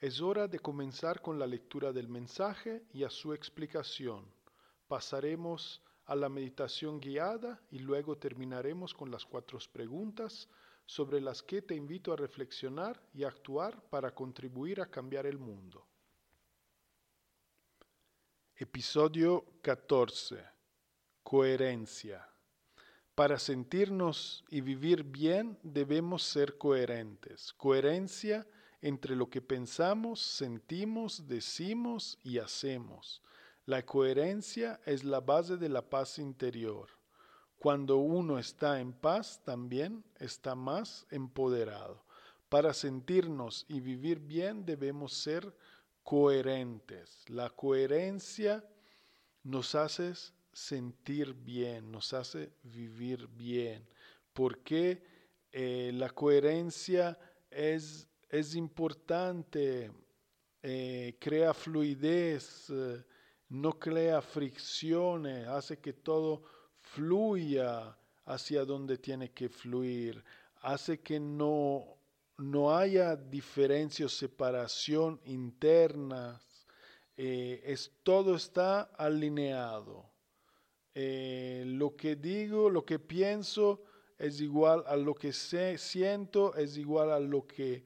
Es hora de comenzar con la lectura del mensaje y a su explicación. Pasaremos a la meditación guiada y luego terminaremos con las cuatro preguntas sobre las que te invito a reflexionar y actuar para contribuir a cambiar el mundo. Episodio 14. Coherencia. Para sentirnos y vivir bien debemos ser coherentes. Coherencia entre lo que pensamos, sentimos, decimos y hacemos. La coherencia es la base de la paz interior. Cuando uno está en paz, también está más empoderado. Para sentirnos y vivir bien debemos ser coherentes. La coherencia nos hace sentir bien, nos hace vivir bien, porque eh, la coherencia es es importante, eh, crea fluidez, eh, no crea fricciones, hace que todo fluya hacia donde tiene que fluir, hace que no, no haya diferencia o separación internas, eh, es, todo está alineado. lo que digo, lo que pienso es igual a lo que siento, es igual a lo que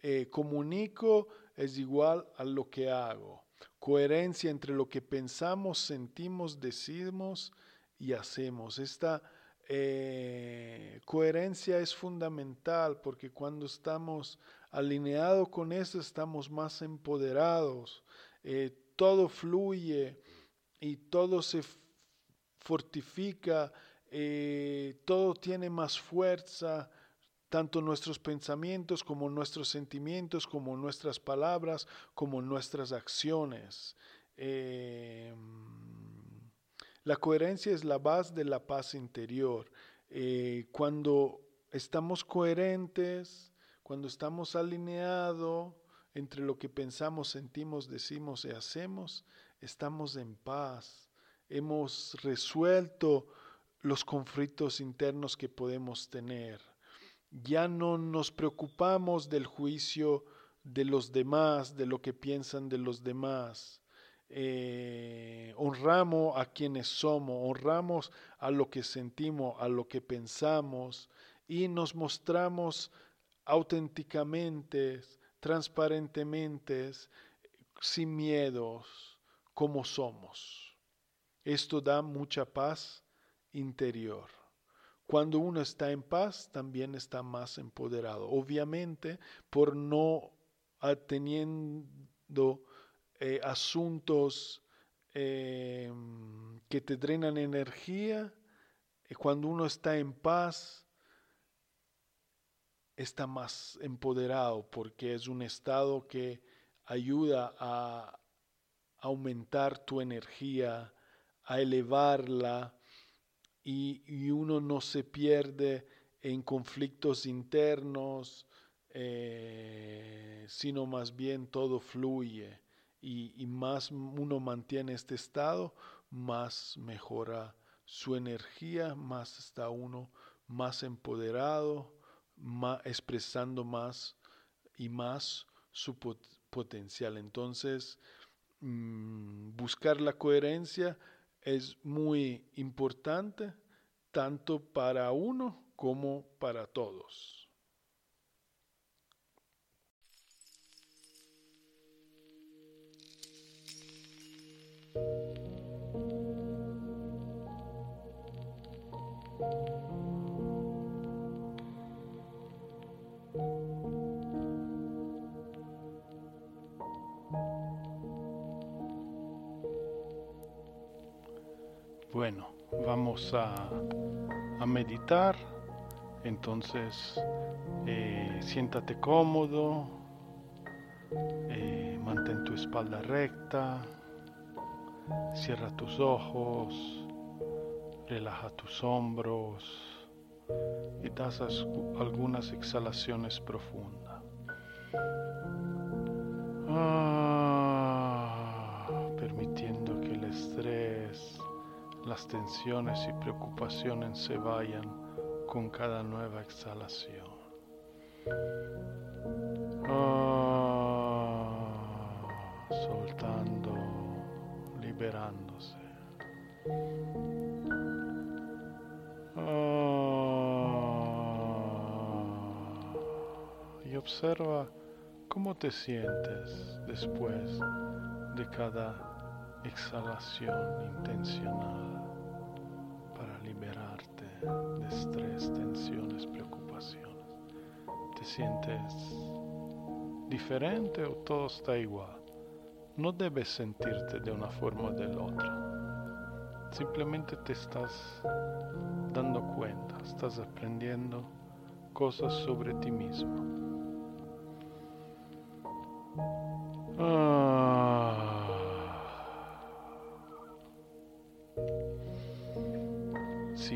eh, comunico es igual a lo que hago. Coherencia entre lo que pensamos, sentimos, decimos y hacemos. Esta eh, coherencia es fundamental porque cuando estamos alineados con eso estamos más empoderados. Eh, todo fluye y todo se fortifica, todo tiene más fuerza tanto nuestros pensamientos como nuestros sentimientos, como nuestras palabras, como nuestras acciones. Eh, la coherencia es la base de la paz interior. Eh, cuando estamos coherentes, cuando estamos alineados entre lo que pensamos, sentimos, decimos y hacemos, estamos en paz. Hemos resuelto los conflictos internos que podemos tener ya no nos preocupamos del juicio de los demás, de lo que piensan de los demás. Eh, honramos a quienes somos, honramos a lo que sentimos, a lo que pensamos y nos mostramos auténticamente, transparentemente, sin miedos, como somos. Esto da mucha paz interior. Cuando uno está en paz, también está más empoderado. Obviamente, por no teniendo eh, asuntos eh, que te drenan energía, eh, cuando uno está en paz, está más empoderado porque es un estado que ayuda a aumentar tu energía, a elevarla y, uno no se pierde en conflictos internos, eh, sino más bien todo fluye y, más uno mantiene este estado, más mejora su energía, más está uno más empoderado, más, expresando más y más su potencial. Entonces, mm, buscar la coherencia es muy importante, tanto para uno como para todos. Bueno, vamos a, meditar. Entonces, eh, siéntate cómodo, eh, mantén tu espalda recta, cierra tus ojos, relaja tus hombros y das algunas exhalaciones profundas. Ah, permitiendo que el estrés las tensiones y preocupaciones se vayan con cada nueva exhalación. Ah, soltando, liberándose. Ah, y observa cómo te sientes después de cada exhalación intencional estrés, tensiones, preocupaciones. ¿Te sientes diferente o todo está igual? No debes sentirte de una forma o de la otra. Simplemente te estás dando cuenta, estás aprendiendo cosas sobre ti mismo.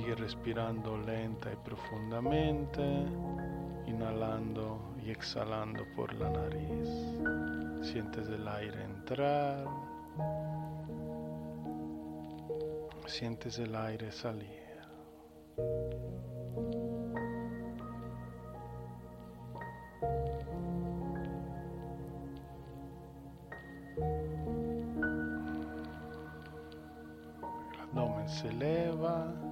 Respirando lenta y profundamente, inhalando y exhalando por la nariz. Sientes el aire entrar, sientes el aire salir. El abdomen se eleva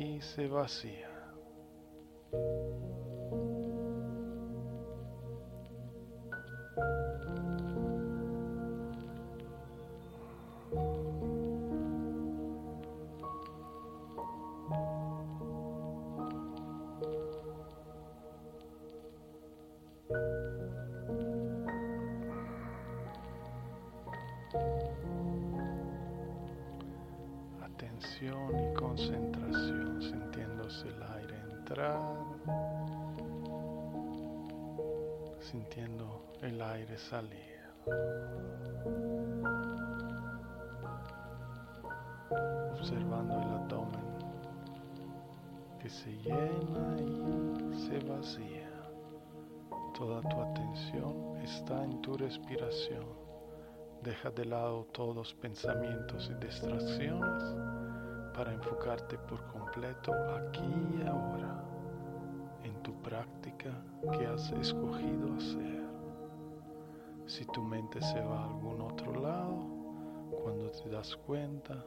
y se vacía. Entrar, sintiendo el aire salir. Observando el abdomen que se llena y se vacía. Toda tu atención está en tu respiración. Deja de lado todos pensamientos y distracciones para enfocarte por completo aquí y ahora en tu práctica que has escogido hacer. Si tu mente se va a algún otro lado, cuando te das cuenta,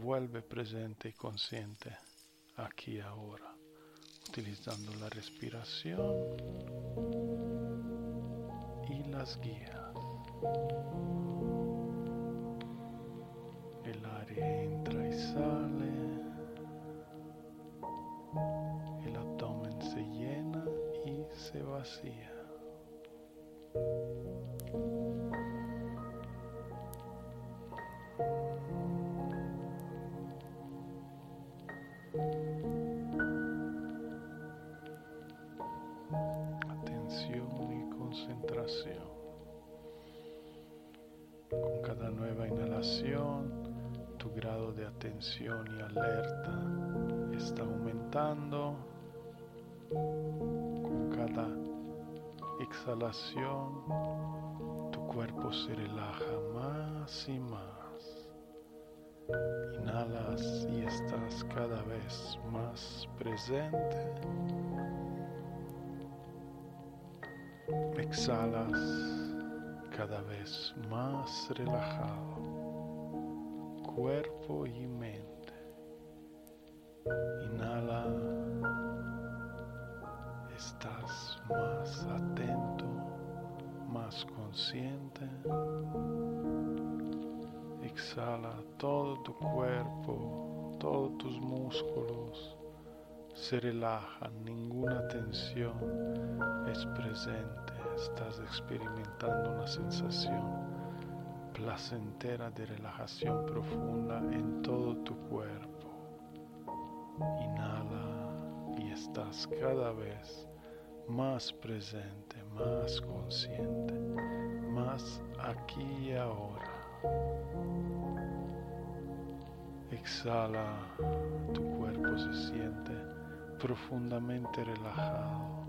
vuelve presente y consciente aquí y ahora, utilizando la respiración y las guías. El aire entra y sale. El abdomen se llena y se vacía. Atención y concentración. Con cada nueva inhalación tu grado de atención y alerta está aumentando con cada exhalación. Tu cuerpo se relaja más y más. Inhalas y estás cada vez más presente. Exhalas cada vez más relajado, cuerpo y mente. Inhala, estás más atento, más consciente. Exhala todo tu cuerpo, todos tus músculos se relajan, ninguna tensión es presente, estás experimentando una sensación placentera de relajación profunda en todo tu cuerpo. Inhala y estás cada vez más presente, más consciente, más aquí y ahora. Exhala, tu cuerpo se siente profundamente relajado,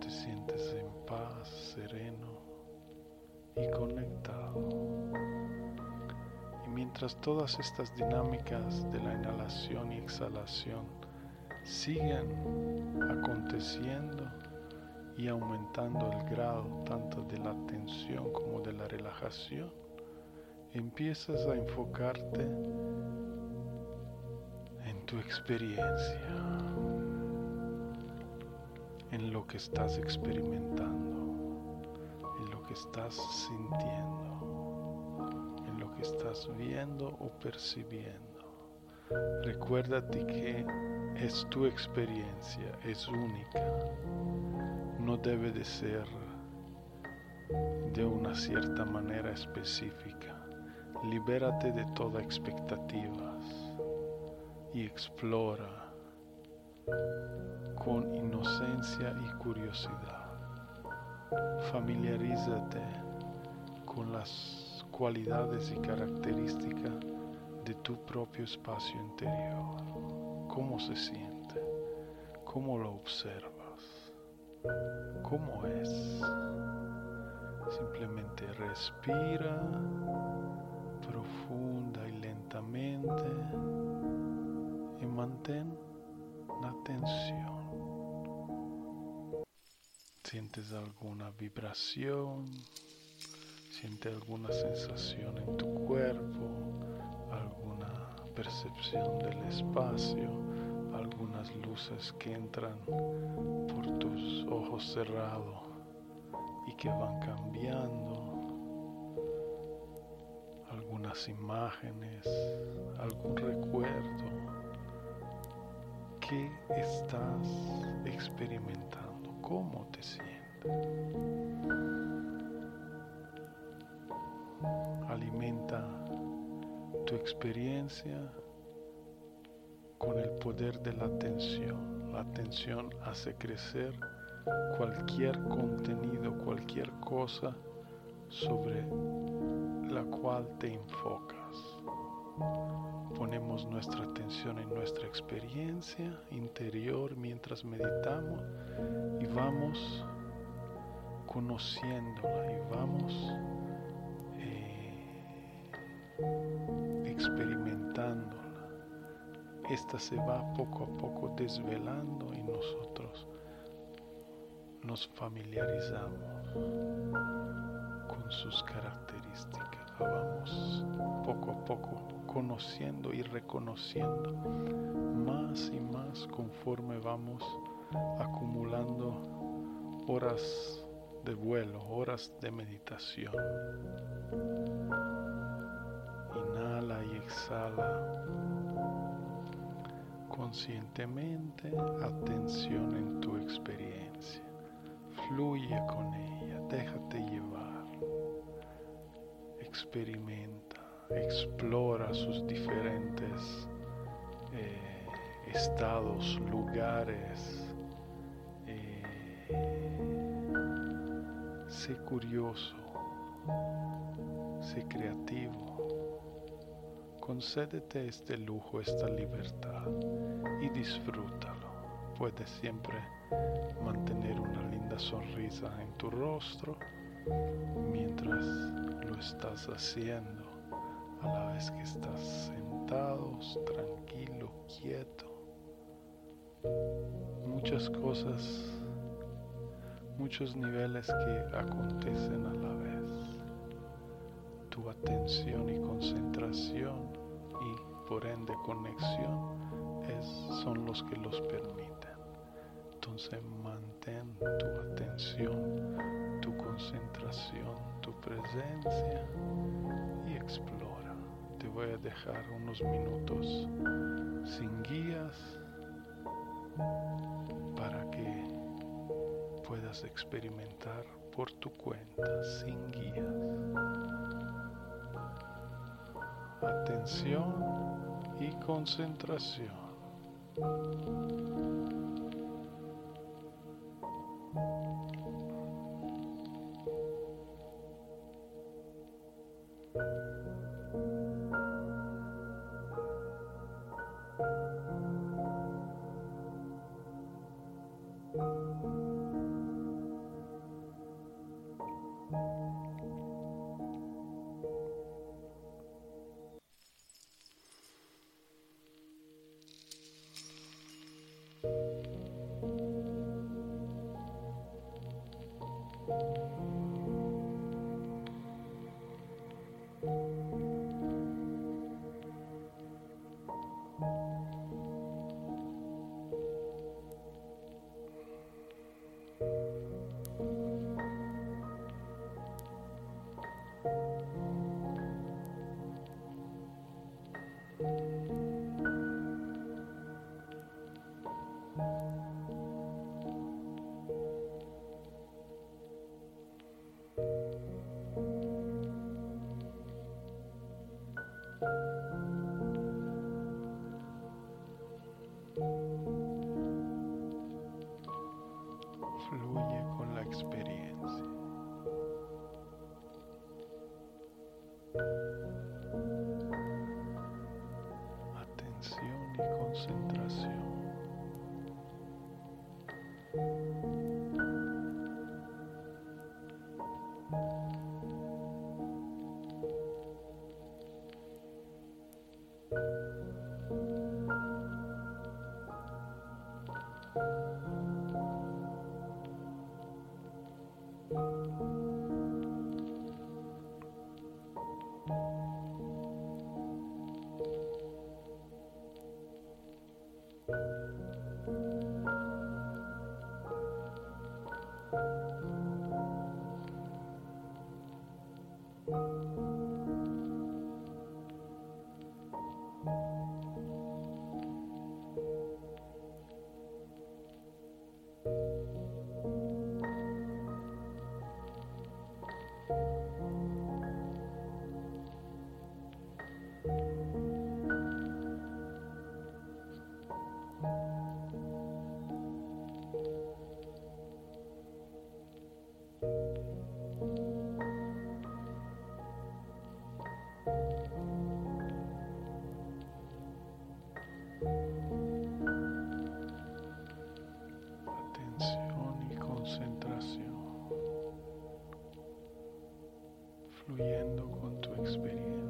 te sientes en paz, sereno y conectado. Y mientras todas estas dinámicas de la inhalación y exhalación siguen aconteciendo y aumentando el grado tanto de la tensión como de la relajación, empiezas a enfocarte en tu experiencia, en lo que estás experimentando, que estás sintiendo, en lo que estás viendo o percibiendo. Recuérdate que es tu experiencia, es única, no debe de ser de una cierta manera específica. Libérate de toda expectativas y explora con inocencia y curiosidad. Familiarízate con las cualidades y características de tu propio espacio interior. ¿Cómo se siente? ¿Cómo lo observas? ¿Cómo es? Simplemente respira profunda y lentamente y mantén la tensión. ¿Sientes alguna vibración? ¿Sientes alguna sensación en tu cuerpo? ¿Alguna percepción del espacio? ¿Algunas luces que entran por tus ojos cerrados y que van cambiando? algunas imágenes, algún recuerdo que estás experimentando, cómo Alimenta tu experiencia con el poder de la atención. La atención hace crecer cualquier contenido, cualquier cosa sobre la cual te enfocas. Ponemos nuestra atención en nuestra experiencia interior mientras meditamos y vamos conociéndola y vamos eh, experimentándola. Esta se va poco a poco desvelando y nosotros nos familiarizamos sus características. Vamos poco a poco conociendo y reconociendo. Más y más conforme vamos acumulando horas de vuelo, horas de meditación. Inhala y exhala. Conscientemente, atención en tu experiencia. Fluye con ella, déjate llevar experimenta, explora sus diferentes eh, estados, lugares. Eh, sé curioso, sé creativo. Concédete este lujo, esta libertad y disfrútalo. Puedes siempre mantener una linda sonrisa en tu rostro mientras lo estás haciendo, a la vez que estás sentado, tranquilo, quieto. Muchas cosas, muchos niveles que acontecen a la vez. Tu atención y concentración y por ende conexión son los que los permiten. Entonces mantén tu atención, tu concentración, tu presencia y explora. Te voy a dejar unos minutos sin guías para que puedas experimentar por tu cuenta sin guías. Atención y concentración. Thank you. fluyendo con tu experiencia.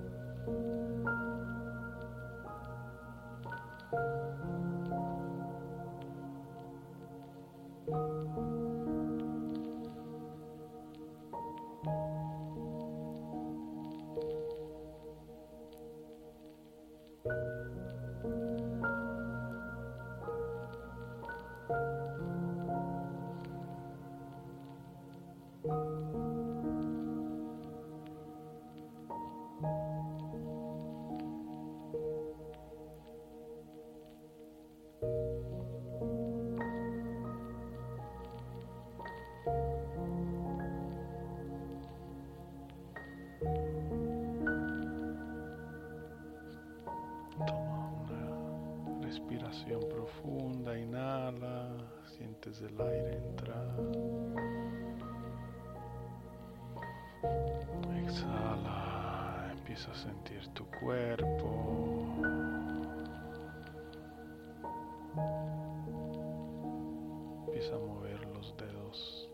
respiración profunda, inhala, sientes el aire entrar. Exhala, empieza a sentir tu cuerpo. Empieza a mover los dedos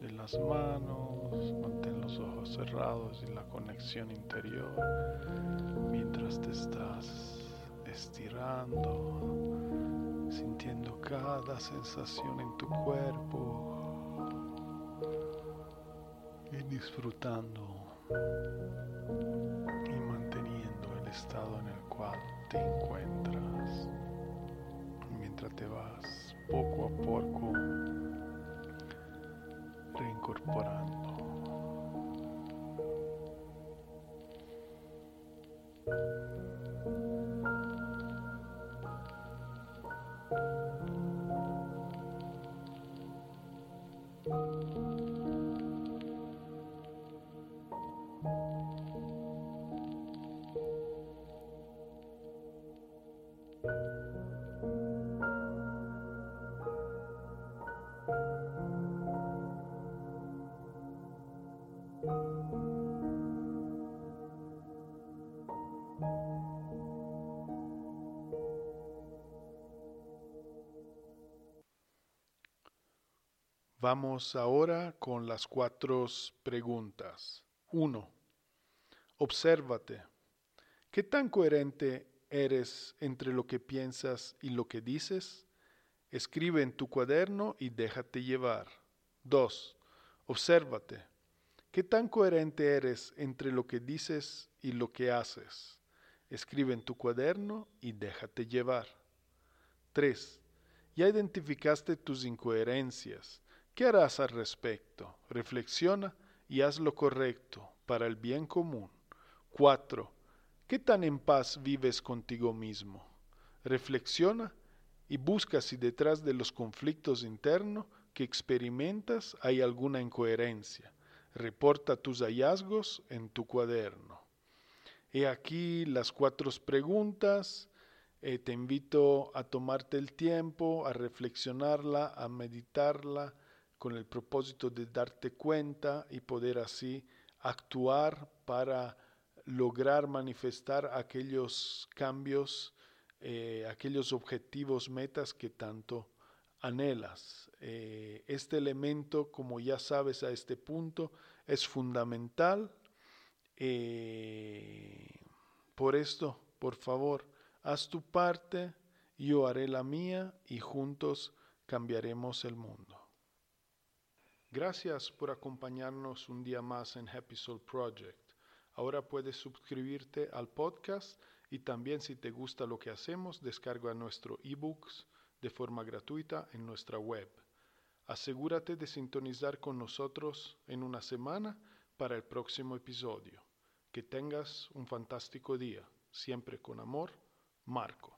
de las manos, mantén los ojos cerrados y la conexión interior mientras te estás estirando, sintiendo cada sensación en tu cuerpo y disfrutando y manteniendo el estado en el cual te encuentras mientras te vas poco a poco reincorporando. Vamos ahora con las cuatro preguntas. 1. Obsérvate. ¿Qué tan coherente eres entre lo que piensas y lo que dices? Escribe en tu cuaderno y déjate llevar. 2. Obsérvate. ¿Qué tan coherente eres entre lo que dices y lo que haces? Escribe en tu cuaderno y déjate llevar. 3. Ya identificaste tus incoherencias. ¿Qué harás al respecto? Reflexiona y haz lo correcto para el bien común. 4. ¿Qué tan en paz vives contigo mismo? Reflexiona y busca si detrás de los conflictos internos que experimentas hay alguna incoherencia. Reporta tus hallazgos en tu cuaderno. He aquí las cuatro preguntas. Eh, te invito a tomarte el tiempo, a reflexionarla, a meditarla con el propósito de darte cuenta y poder así actuar para lograr manifestar aquellos cambios, eh, aquellos objetivos, metas que tanto anhelas. Eh, este elemento, como ya sabes a este punto, es fundamental. Eh, por esto, por favor, haz tu parte, yo haré la mía y juntos cambiaremos el mundo. Gracias por acompañarnos un día más en Happy Soul Project. Ahora puedes suscribirte al podcast y también si te gusta lo que hacemos, descarga nuestro ebooks de forma gratuita en nuestra web. Asegúrate de sintonizar con nosotros en una semana para el próximo episodio. Que tengas un fantástico día. Siempre con amor, Marco.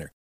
winner.